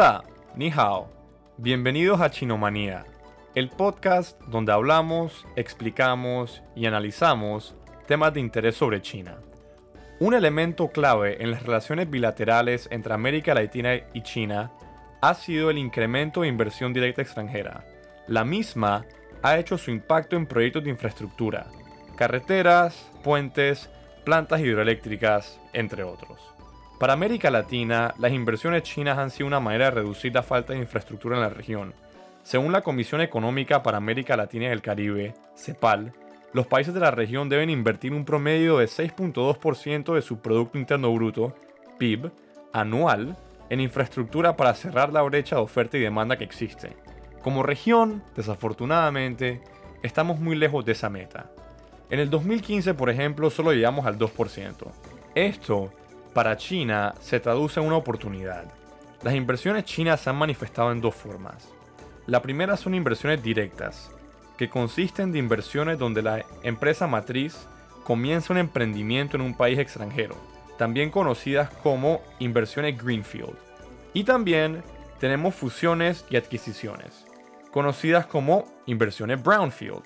Hola, ni hao. Bienvenidos a Chinomanía, el podcast donde hablamos, explicamos y analizamos temas de interés sobre China. Un elemento clave en las relaciones bilaterales entre América Latina y China ha sido el incremento de inversión directa extranjera. La misma ha hecho su impacto en proyectos de infraestructura, carreteras, puentes, plantas hidroeléctricas, entre otros. Para América Latina, las inversiones chinas han sido una manera de reducir la falta de infraestructura en la región. Según la Comisión Económica para América Latina y el Caribe, CEPAL, los países de la región deben invertir un promedio de 6.2% de su Producto Interno Bruto, PIB, anual en infraestructura para cerrar la brecha de oferta y demanda que existe. Como región, desafortunadamente, estamos muy lejos de esa meta. En el 2015, por ejemplo, solo llegamos al 2%. Esto, para China, se traduce en una oportunidad. Las inversiones chinas se han manifestado en dos formas. La primera son inversiones directas, que consisten de inversiones donde la empresa matriz comienza un emprendimiento en un país extranjero, también conocidas como inversiones Greenfield. Y también tenemos fusiones y adquisiciones, conocidas como inversiones Brownfield.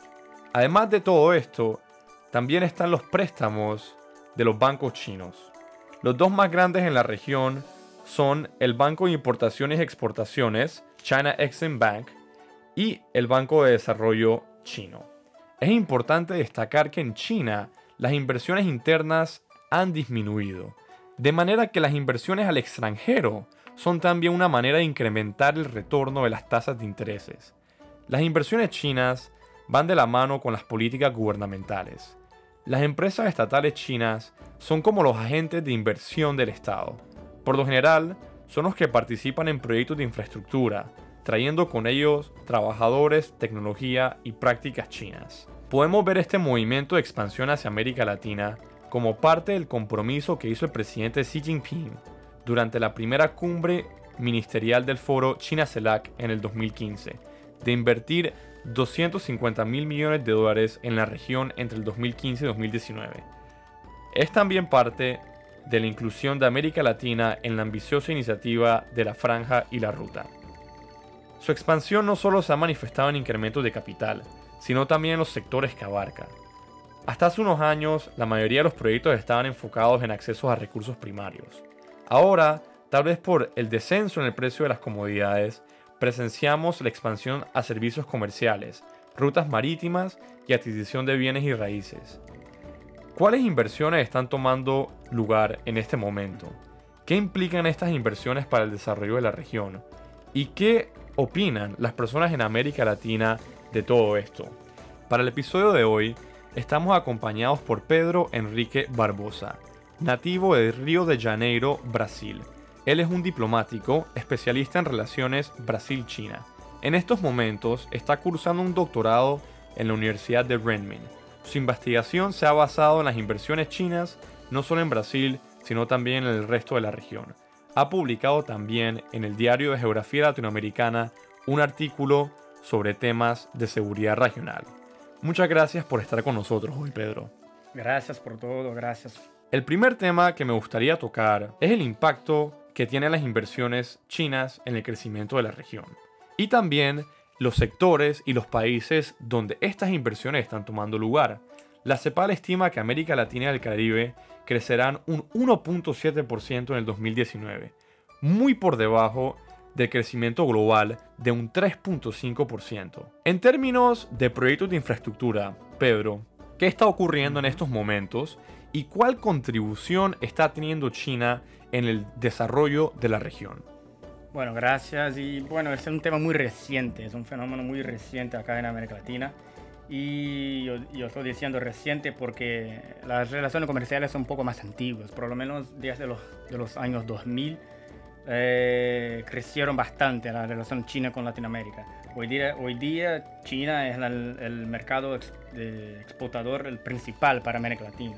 Además de todo esto, también están los préstamos de los bancos chinos. Los dos más grandes en la región son el Banco de Importaciones y Exportaciones, China Exim Bank, y el Banco de Desarrollo Chino. Es importante destacar que en China las inversiones internas han disminuido, de manera que las inversiones al extranjero son también una manera de incrementar el retorno de las tasas de intereses. Las inversiones chinas van de la mano con las políticas gubernamentales. Las empresas estatales chinas son como los agentes de inversión del Estado. Por lo general, son los que participan en proyectos de infraestructura, trayendo con ellos trabajadores, tecnología y prácticas chinas. Podemos ver este movimiento de expansión hacia América Latina como parte del compromiso que hizo el presidente Xi Jinping durante la primera cumbre ministerial del foro China-CELAC en el 2015, de invertir 250 mil millones de dólares en la región entre el 2015 y 2019. Es también parte de la inclusión de América Latina en la ambiciosa iniciativa de la Franja y la Ruta. Su expansión no solo se ha manifestado en incrementos de capital, sino también en los sectores que abarca. Hasta hace unos años, la mayoría de los proyectos estaban enfocados en accesos a recursos primarios. Ahora, tal vez por el descenso en el precio de las comodidades, presenciamos la expansión a servicios comerciales, rutas marítimas y adquisición de bienes y raíces. ¿Cuáles inversiones están tomando lugar en este momento? ¿Qué implican estas inversiones para el desarrollo de la región? ¿Y qué opinan las personas en América Latina de todo esto? Para el episodio de hoy, estamos acompañados por Pedro Enrique Barbosa, nativo de Río de Janeiro, Brasil. Él es un diplomático especialista en relaciones Brasil-China. En estos momentos está cursando un doctorado en la Universidad de Renmin. Su investigación se ha basado en las inversiones chinas, no solo en Brasil, sino también en el resto de la región ha publicado también en el Diario de Geografía Latinoamericana un artículo sobre temas de seguridad regional. Muchas gracias por estar con nosotros hoy, Pedro. Gracias por todo, gracias. El primer tema que me gustaría tocar es el impacto que tienen las inversiones chinas en el crecimiento de la región. Y también los sectores y los países donde estas inversiones están tomando lugar. La CEPAL estima que América Latina y el Caribe crecerán un 1.7% en el 2019, muy por debajo del crecimiento global de un 3.5%. En términos de proyectos de infraestructura, Pedro, ¿qué está ocurriendo en estos momentos y cuál contribución está teniendo China en el desarrollo de la región? Bueno, gracias. Y bueno, es un tema muy reciente, es un fenómeno muy reciente acá en América Latina. Y yo, estoy diciendo reciente porque las relaciones comerciales son un poco más antiguas, por lo menos desde los, de los años 2000 eh, crecieron bastante la relación China con Latinoamérica. Hoy día, hoy día China es el, mercado exportador el principal para América Latina,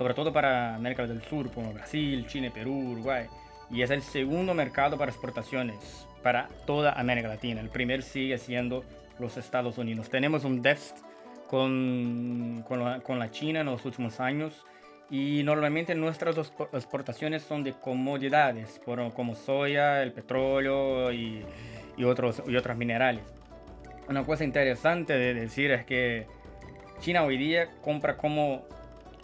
sobre todo para América del Sur como Brasil, Chile, Perú, Uruguay. Y es el segundo mercado para exportaciones para toda América Latina. El primer sigue siendo los Estados Unidos. Tenemos un déficit con, con, la, China en los últimos años Y normalmente nuestras exportaciones son de comodidades, como soya, el petróleo y, y, otros, y otros minerales. Una cosa interesante de decir es que China hoy día compra como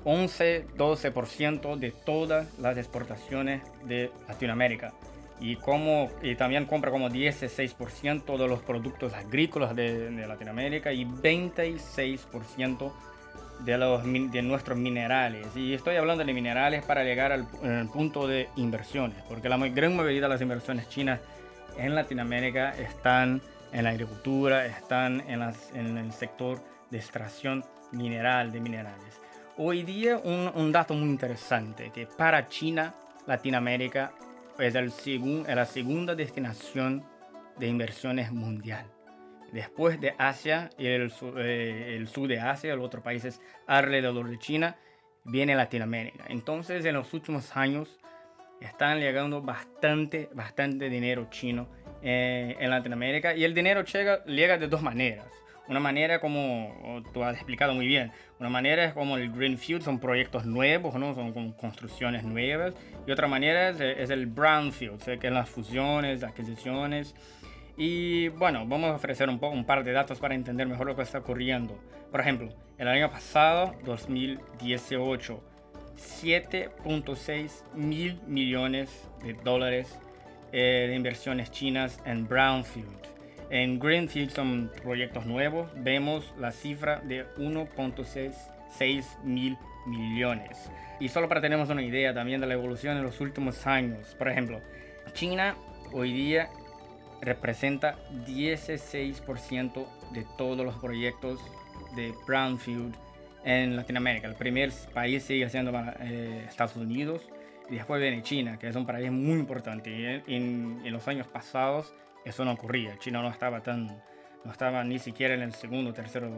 11-12% de todas las exportaciones de Latinoamérica y, como, también compra como 16% de los productos agrícolas de, Latinoamérica y 26% de, los, de nuestros minerales. Y estoy hablando de minerales para llegar al, punto de inversiones, porque la gran mayoría de las inversiones chinas en Latinoamérica están en la agricultura, están en, las, en el sector de extracción mineral de minerales. Hoy día un, un dato muy interesante, que para China, Latinoamérica es el la segunda destinación de inversiones mundial. Después de Asia y el, eh, el sur de Asia, los otros países alrededor de China, viene Latinoamérica. Entonces, en los últimos años, están llegando bastante, bastante dinero chino eh, en Latinoamérica y el dinero llega, llega de dos maneras. Una manera como tú has explicado muy bien, una manera es como el Greenfield, son proyectos nuevos, ¿no? son construcciones nuevas. Y otra manera es, el Brownfield, que es las fusiones, adquisiciones. Y bueno, vamos a ofrecer un, poco, un par de datos para entender mejor lo que está ocurriendo. Por ejemplo, el año pasado, 2018, 7.6 mil millones de dólares eh, de inversiones chinas en Brownfield. En Greenfield son proyectos nuevos. Vemos la cifra de 1.6 mil millones. Y solo para tener una idea también de la evolución en los últimos años. Por ejemplo, China hoy día representa 16% de todos los proyectos de Brownfield en Latinoamérica. El primer país sigue siendo eh, Estados Unidos y después viene China, que es un país muy importante. En, en los años pasados eso no ocurría. China no estaba tan, no estaba ni siquiera en el segundo o tercer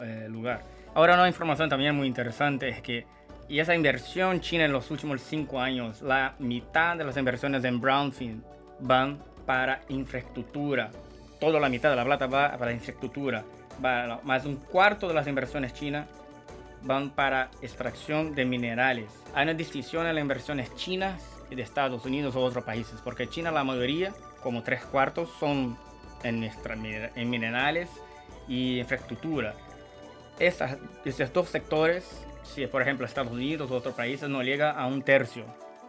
eh, lugar. Ahora una información también muy interesante es que y esa inversión china en los últimos cinco años, la mitad de las inversiones en Brownfield van para infraestructura. Toda la mitad de la plata va para infraestructura. Más un cuarto de las inversiones chinas van para extracción de minerales. Hay una distinción en las inversiones chinas y de Estados Unidos o otros países, porque China la mayoría como tres cuartos son en, en minerales y infraestructura. Esas, esos dos sectores, si por ejemplo Estados Unidos o otros países, no llega a un tercio.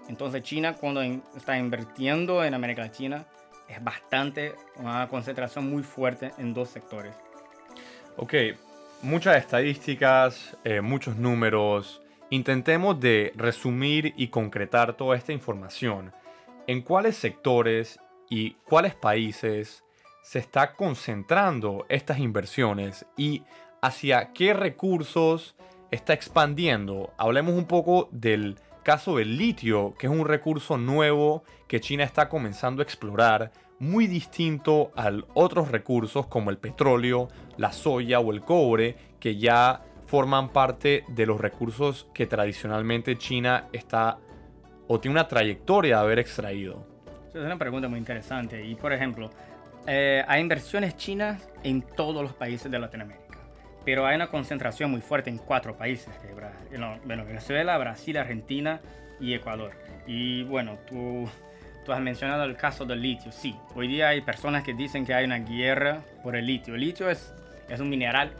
Entonces China cuando está invirtiendo en América Latina es bastante, una concentración muy fuerte en dos sectores. Ok, muchas estadísticas, eh, muchos números. Intentemos de resumir y concretar toda esta información. ¿En cuáles sectores y cuáles países se está concentrando estas inversiones y hacia qué recursos está expandiendo. Hablemos un poco del caso del litio, que es un recurso nuevo que China está comenzando a explorar, muy distinto a otros recursos como el petróleo, la soya o el cobre, que ya forman parte de los recursos que tradicionalmente China está o tiene una trayectoria de haber extraído. Es una pregunta muy interesante. Y por ejemplo, eh, hay inversiones chinas en todos los países de Latinoamérica, pero hay una concentración muy fuerte en cuatro países, Venezuela, Brasil, Argentina y Ecuador. Y bueno, tú, tú has mencionado el caso del litio. Sí, hoy día hay personas que dicen que hay una guerra por el litio. El litio es, es un mineral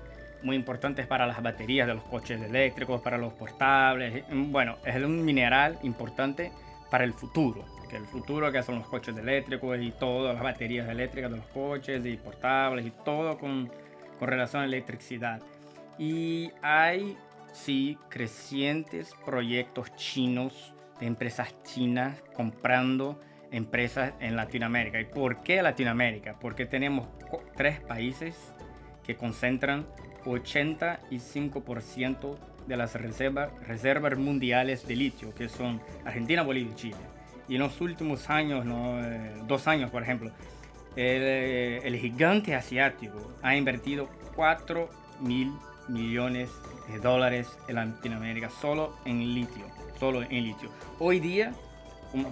muy importante para las baterías de los coches eléctricos, para los portables. Bueno, es un mineral importante para el futuro el futuro que son los coches eléctricos y todas las baterías eléctricas de los coches y portables y todo con, con relación a electricidad. Y hay, sí, crecientes proyectos chinos de empresas chinas comprando empresas en Latinoamérica. ¿Y por qué Latinoamérica? Porque tenemos tres países que concentran 85% de las reservas, reservas mundiales de litio, que son Argentina, Bolivia y Chile. Y en los últimos años, eh, dos años por ejemplo, eh, el, gigante asiático ha invertido 4 mil millones de dólares en Latinoamérica solo en litio. Solo en litio. Hoy día,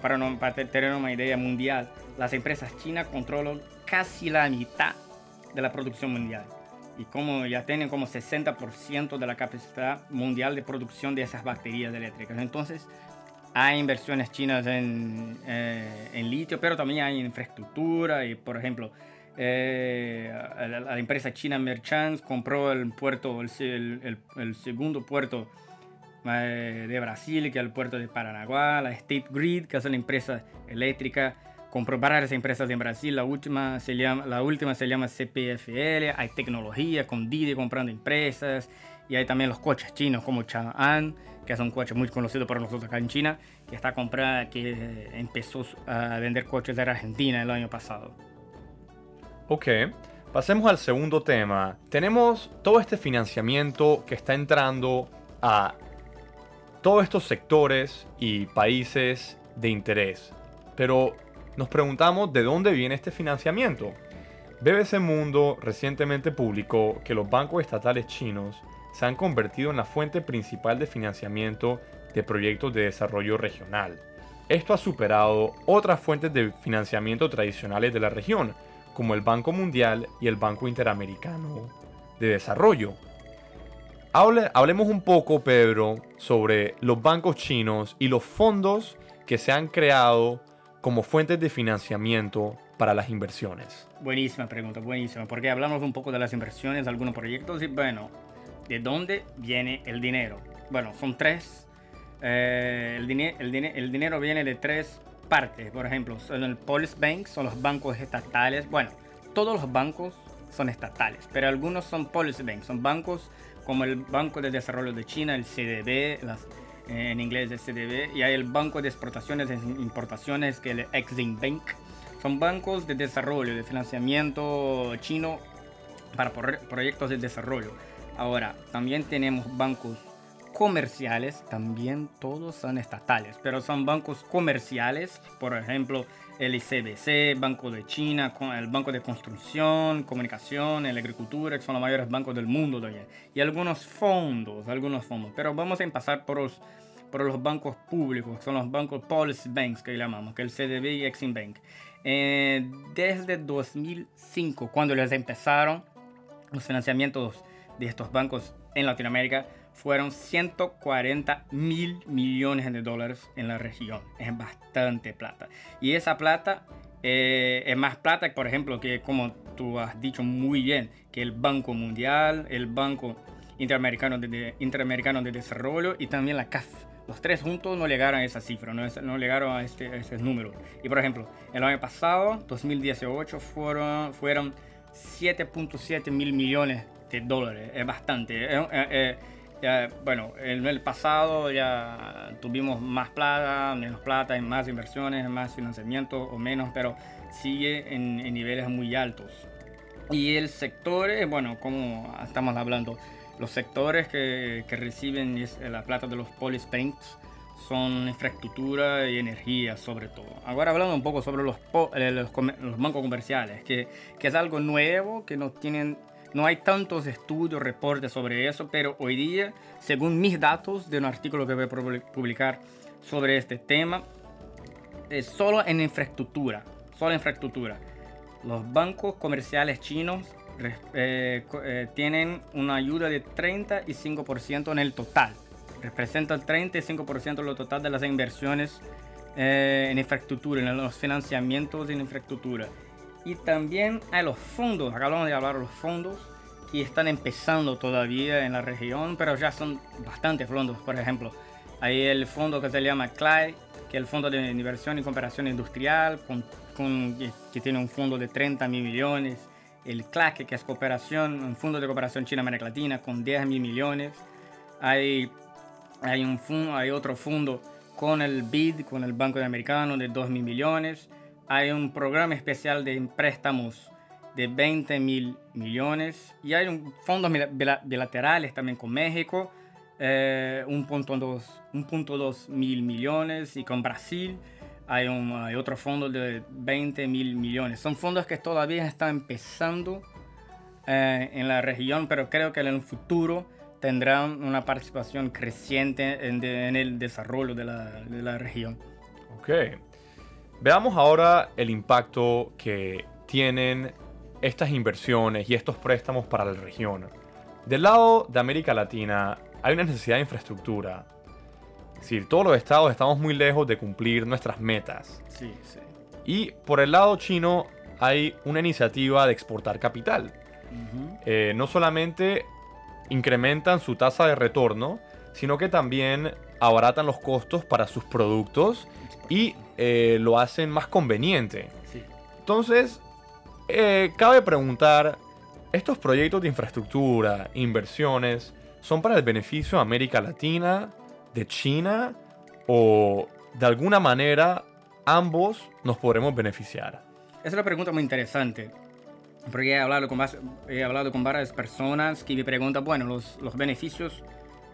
para, no, para tener una idea mundial, las empresas chinas controlan casi la mitad de la producción mundial. y como ya tienen como 60% de la capacidad mundial de producción de esas baterías eléctricas. Entonces, hay inversiones chinas en, eh, en litio, pero también hay infraestructura y, por ejemplo, eh, la, empresa china Merchants compró el puerto, el, el, segundo puerto eh, de Brasil, que es el puerto de Paranaguá, la State Grid, que es una empresa eléctrica, compró varias empresas en Brasil, la última se llama, la última se llama CPFL, hay tecnología con Didi comprando empresas, y hay también los coches chinos como Chang'an, que es un coche muy conocido por nosotros acá en China, que está comprada, que empezó a vender coches de Argentina el año pasado. Ok, pasemos al segundo tema. Tenemos todo este financiamiento que está entrando a todos estos sectores y países de interés. Pero nos preguntamos de dónde viene este financiamiento. BBC Mundo recientemente publicó que los bancos estatales chinos se han convertido en la fuente principal de financiamiento de proyectos de desarrollo regional. Esto ha superado otras fuentes de financiamiento tradicionales de la región, como el Banco Mundial y el Banco Interamericano de Desarrollo. hablemos un poco, Pedro, sobre los bancos chinos y los fondos que se han creado como fuentes de financiamiento para las inversiones. Buenísima pregunta, buenísima, porque hablamos un poco de las inversiones, algunos proyectos y bueno, ¿de dónde viene el dinero? Bueno, son tres. Eh, el, el, el dinero viene de tres partes, por ejemplo, son el Police Bank, son los bancos estatales. Bueno, todos los bancos son estatales, pero algunos son Policy Banks, son bancos como el Banco de Desarrollo de China, el CDB, en inglés el CDB, y hay el Banco de Exportaciones e Importaciones, que es el Exim Bank. Son bancos de desarrollo, de financiamiento chino para proyectos de desarrollo. Ahora, también tenemos bancos comerciales, también todos son estatales, pero son bancos comerciales, por ejemplo, el ICBC, Banco de China, el Banco de Construcción, Comunicación, el Agricultura, que son los mayores bancos del mundo también. Y algunos fondos, algunos fondos. Pero vamos a empezar por los, por los bancos públicos, que son los bancos Policy Banks, que llamamos, que el CDB y Exim Bank. Eh, desde 2005, cuando les empezaron los financiamientos de estos bancos en Latinoamérica, fueron 140 mil millones de dólares en la región. Es bastante plata. Y esa plata eh, es más plata, por ejemplo, que como tú has dicho muy bien, que el Banco Mundial, el Banco Interamericano de, Interamericano de Desarrollo y también la CAF. Los tres juntos no llegaron a esa cifra, no, no llegaron a, este, ese número. Y por ejemplo, el año pasado, 2018, fueron, fueron 7.7 mil millones de dólares. Es bastante. Eh, bueno, en el pasado ya tuvimos más plata, menos plata, en más inversiones, más financiamiento o menos, pero sigue en, niveles muy altos. Y el sector, eh, bueno, como estamos hablando, los sectores que, que reciben la plata de los police banks son infraestructura y energía sobre todo. Ahora hablando un poco sobre los, eh, los, los bancos comerciales, que, que, es algo nuevo, que no tienen no hay tantos estudios, reportes sobre eso, pero hoy día, según mis datos de un artículo que voy a publicar sobre este tema, solo en infraestructura, solo infraestructura. Los bancos comerciales chinos eh, eh, tienen una ayuda de 35% en el total. Representa el 35% del total de las inversiones eh, en infraestructura, en los financiamientos en infraestructura. Y también hay los fondos, acabamos de hablar de los fondos, que están empezando todavía en la región, pero ya son bastantes fondos. Por ejemplo, hay el fondo que se llama CLAI, que es el Fondo de Inversión y Cooperación Industrial, con, que tiene un fondo de 30 mil millones. El CLAC, que es cooperación, un fondo de cooperación China-América Latina, con 10 mil millones. Hay, hay, un, hay otro fondo con el BID, con el Banco Americano, de 2 mil millones hay un programa especial de préstamos de 20 mil millones y hay un fondos bilaterales también con México, eh, 1.2 mil millones y con Brasil hay, un, hay otro fondo de 20 mil millones. Son fondos que todavía están empezando eh, en la región, pero creo que en el futuro tendrán una participación creciente en, en el desarrollo de la, de la región. Ok. Veamos ahora el impacto que tienen estas inversiones y estos préstamos para la región. Del lado de América Latina hay una necesidad de infraestructura. Es decir, todos los estados estamos muy lejos de cumplir nuestras metas. Sí, sí. Y por el lado chino hay una iniciativa de exportar capital. Eh, no solamente incrementan su tasa de retorno, sino que también abaratan los costos para sus productos y eh, lo hacen más conveniente. Entonces, eh, cabe preguntar, ¿estos proyectos de infraestructura, inversiones, son para el beneficio de América Latina, de China o de alguna manera ambos nos podremos beneficiar? Es una pregunta muy interesante. Porque he hablado con, he hablado con varias personas que me preguntan, bueno, los, los beneficios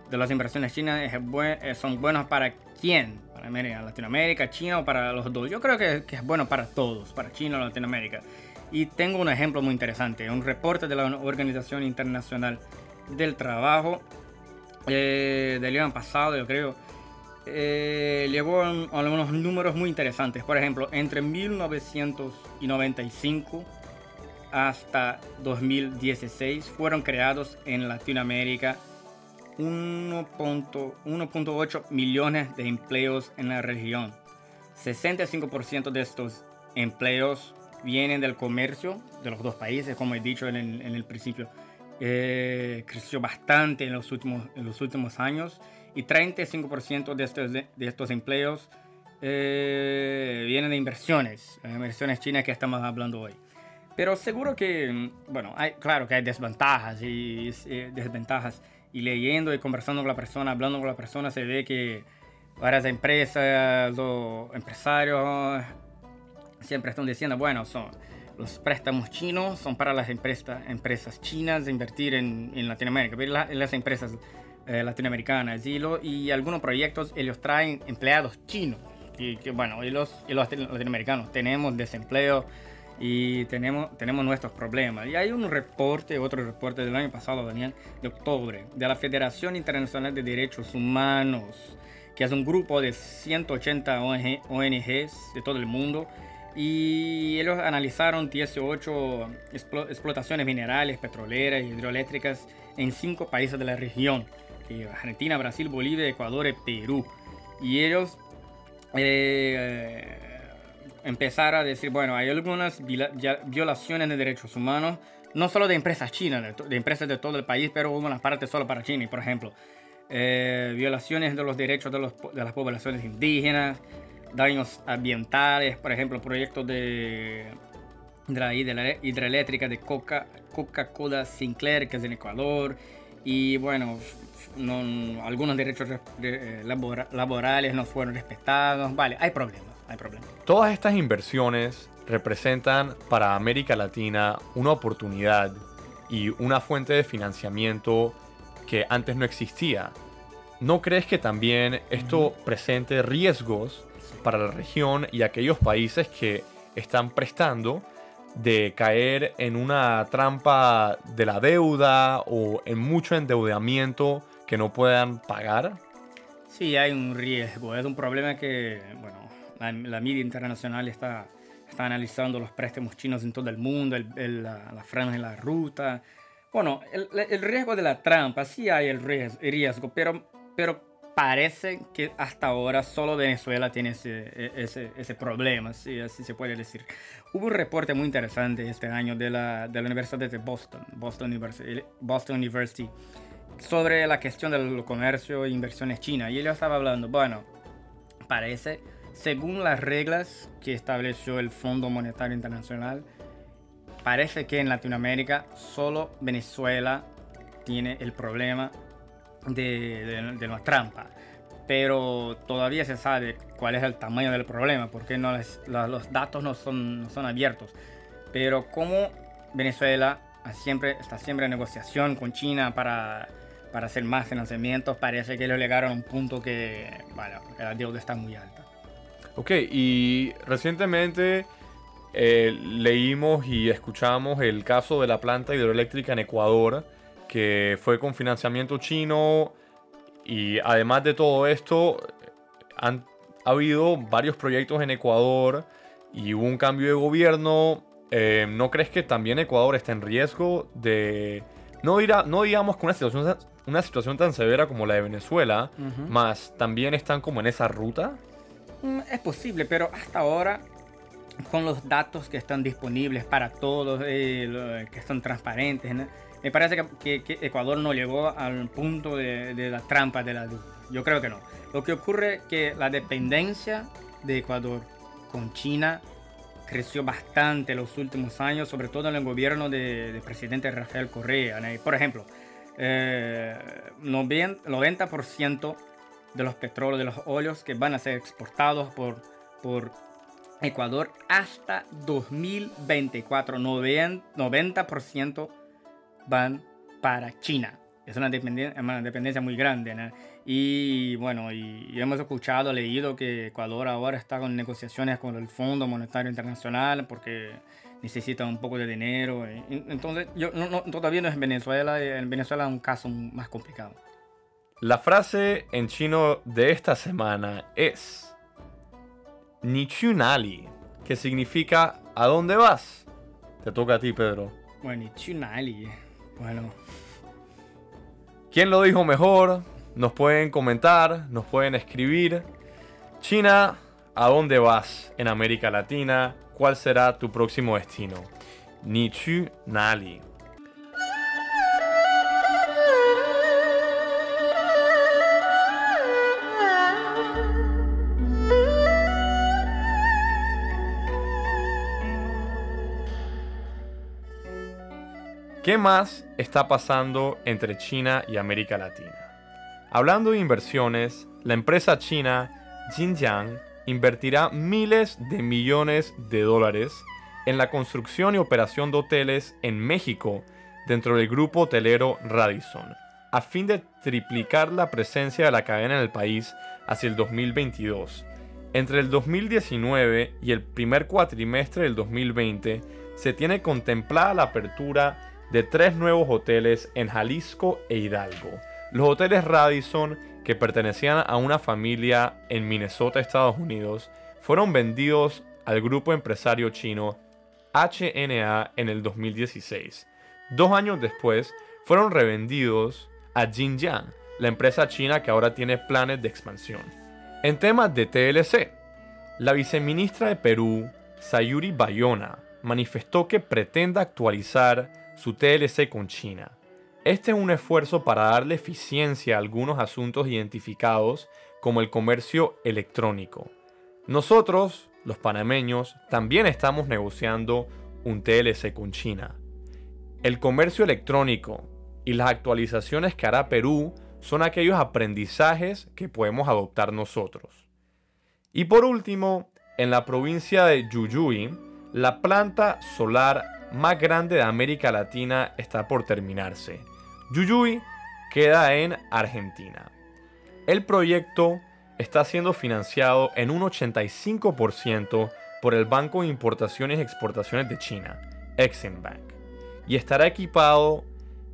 de las inversiones chinas eh, son buenos para quién? ¿Para América, Latinoamérica, China o para los dos? Yo creo que, que es bueno para todos, para China o Latinoamérica. Y tengo un ejemplo muy interesante, un reporte de la Organización Internacional del Trabajo eh, del año pasado, yo creo, eh, llegó a, a unos números muy interesantes. Por ejemplo, entre 1995 hasta 2016 fueron creados en Latinoamérica 1.8 millones de empleos en la región. 65% de estos empleos vienen del comercio de los dos países, como he dicho en el, principio. Eh, creció bastante en los últimos, en los últimos años y 35% de estos, de, estos empleos eh, vienen de inversiones, inversiones chinas que estamos hablando hoy. Pero seguro que, mm, bueno, hay, claro que hay desventajas y, desventajas. Y leyendo y conversando con la persona, hablando con la persona, se ve que varias empresas o empresarios siempre están diciendo, bueno, son los préstamos chinos son para las empresas, empresas chinas de invertir en, en Latinoamérica, en las empresas eh, latinoamericanas. Y, lo, y algunos proyectos ellos traen empleados chinos. Y que bueno, y los, y los latinoamericanos tenemos desempleo y tenemos, tenemos nuestros problemas. Y hay un reporte, otro reporte del año pasado, Daniel, de octubre, de la Federación Internacional de Derechos Humanos, que es un grupo de 180 ONGs de todo el mundo. Y ellos analizaron 18 explotaciones minerales, petroleras y hidroeléctricas en cinco países de la región. Argentina, Brasil, Bolivia, Ecuador y Perú. Y ellos eh, empezar a decir, bueno, hay algunas violaciones de derechos humanos, no solo de empresas chinas, de, empresas de todo el país, pero una parte solo para China. Por ejemplo, eh, violaciones de los derechos de, los, de, las poblaciones indígenas, daños ambientales, por ejemplo, proyectos de, de la hidroeléctrica de Coca-Cola Sinclair, que es en Ecuador, y bueno, no, algunos derechos eh, laborales no fueron respetados. Vale, hay problemas hay problema. Todas estas inversiones representan para América Latina una oportunidad y una fuente de financiamiento que antes no existía. ¿No crees que también esto presente riesgos para la región y aquellos países que están prestando de caer en una trampa de la deuda o en mucho endeudamiento que no puedan pagar? Sí, hay un riesgo. Es un problema que, bueno, la, media internacional está, está analizando los préstamos chinos en todo el mundo, el, la, la, franja en la ruta. Bueno, el, el, riesgo de la trampa, sí hay el riesgo, pero, pero parece que hasta ahora solo Venezuela tiene ese, e, ese, ese problema, sí, así se puede decir. Hubo un reporte muy interesante este año de la, de la Universidad de Boston, Boston University, Boston University, sobre la cuestión del comercio e inversiones chinas. Y ellos estaba hablando, bueno, parece según las reglas que estableció el Fondo Monetario Internacional, parece que en Latinoamérica solo Venezuela tiene el problema de, de, la trampa. Pero todavía se sabe cuál es el tamaño del problema, porque los datos no son, no son abiertos. Pero como Venezuela siempre, está siempre en negociación con China para, para hacer más financiamientos, parece que ellos llegaron a un punto que bueno, la deuda está muy alta. Ok, y recientemente eh, leímos y escuchamos el caso de la planta hidroeléctrica en Ecuador, que fue con financiamiento chino y además de todo esto, han ha habido varios proyectos en Ecuador y hubo un cambio de gobierno eh, ¿no crees que también Ecuador está en riesgo de... No, dirá, no digamos que una situación, una situación tan severa como la de Venezuela, más también están como en esa ruta? Mm, es posible, pero hasta ahora, con los datos que están disponibles para todos, eh, que son transparentes, me parece que, Ecuador no llegó al punto de, de la trampa de la duda. Yo creo que no. Lo que ocurre es que la dependencia de Ecuador con China creció bastante en los últimos años, sobre todo en el gobierno del de presidente Rafael Correa. Por ejemplo, eh, 90% de los petróleos, de los óleos que van a ser exportados por, por Ecuador hasta 2024, 90% van para China. Es una dependencia, dependencia muy grande. Y bueno, y, hemos escuchado, leído que Ecuador ahora está con negociaciones con el Fondo Monetario Internacional porque necesita un poco de dinero. Entonces, yo, no, todavía no es Venezuela, en Venezuela es un caso más complicado. La frase en chino de esta semana es Nichunali, que significa ¿a dónde vas? Te toca a ti, Pedro. Bueno, Nichunali. Bueno. ¿Quién lo dijo mejor? Nos pueden comentar, nos pueden escribir. China, ¿a dónde vas en América Latina? ¿Cuál será tu próximo destino? Nichu ¿Qué más está pasando entre China y América Latina? Hablando de inversiones, la empresa china Xinjiang invertirá miles de millones de dólares en la construcción y operación de hoteles en México dentro del grupo hotelero Radisson, a fin de triplicar la presencia de la cadena en el país hacia el 2022. Entre el 2019 y el primer cuatrimestre del 2020 se tiene contemplada la apertura de tres nuevos hoteles en Jalisco e Hidalgo, los hoteles Radisson, que pertenecían a una familia en Minnesota, Estados Unidos, fueron vendidos al grupo empresario chino HNA en el 2016. Dos años después, fueron revendidos a Xinjiang, la empresa china que ahora tiene planes de expansión. En temas de TLC, la viceministra de Perú, Sayuri Bayona, manifestó que pretende actualizar su TLC con China. Este es un esfuerzo para darle eficiencia a algunos asuntos identificados como el comercio electrónico. Nosotros, los panameños, también estamos negociando un TLC con China. El comercio electrónico y las actualizaciones que hará Perú son aquellos aprendizajes que podemos adoptar nosotros. Y por último, en la provincia de Yuyuy, la planta solar más grande de América Latina está por terminarse Yuyuy queda en Argentina. El proyecto está siendo financiado en un 85% por el Banco de Importaciones y Exportaciones de China, Exim Bank, y estará equipado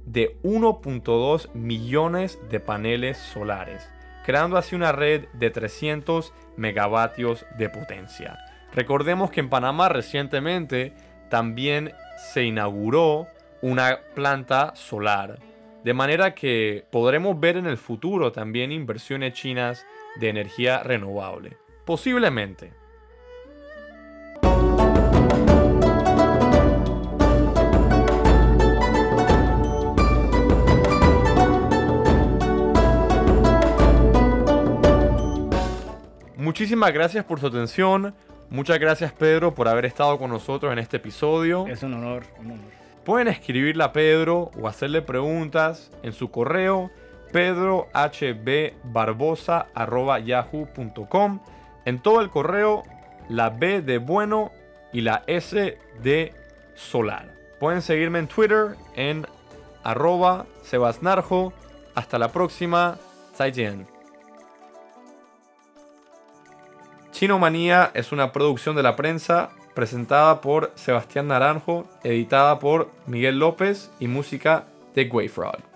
de 1.2 millones de paneles solares, creando así una red de 300 megavatios de potencia. Recordemos que en Panamá recientemente también se inauguró una planta solar de manera que podremos ver en el futuro también inversiones chinas de energía renovable. Posiblemente. Muchísimas gracias por su atención. Muchas gracias Pedro por haber estado con nosotros en este episodio. Es un honor, un honor. Pueden escribirle a Pedro o hacerle preguntas en su correo pedrohbbarbosa.yahoo.com. En todo el correo, la B de bueno y la S de solar. Pueden seguirme en Twitter en arroba sebasnarjo. Hasta la próxima. Chinomanía es una producción de la prensa presentada por Sebastián Naranjo, editada por Miguel López y música de Frog.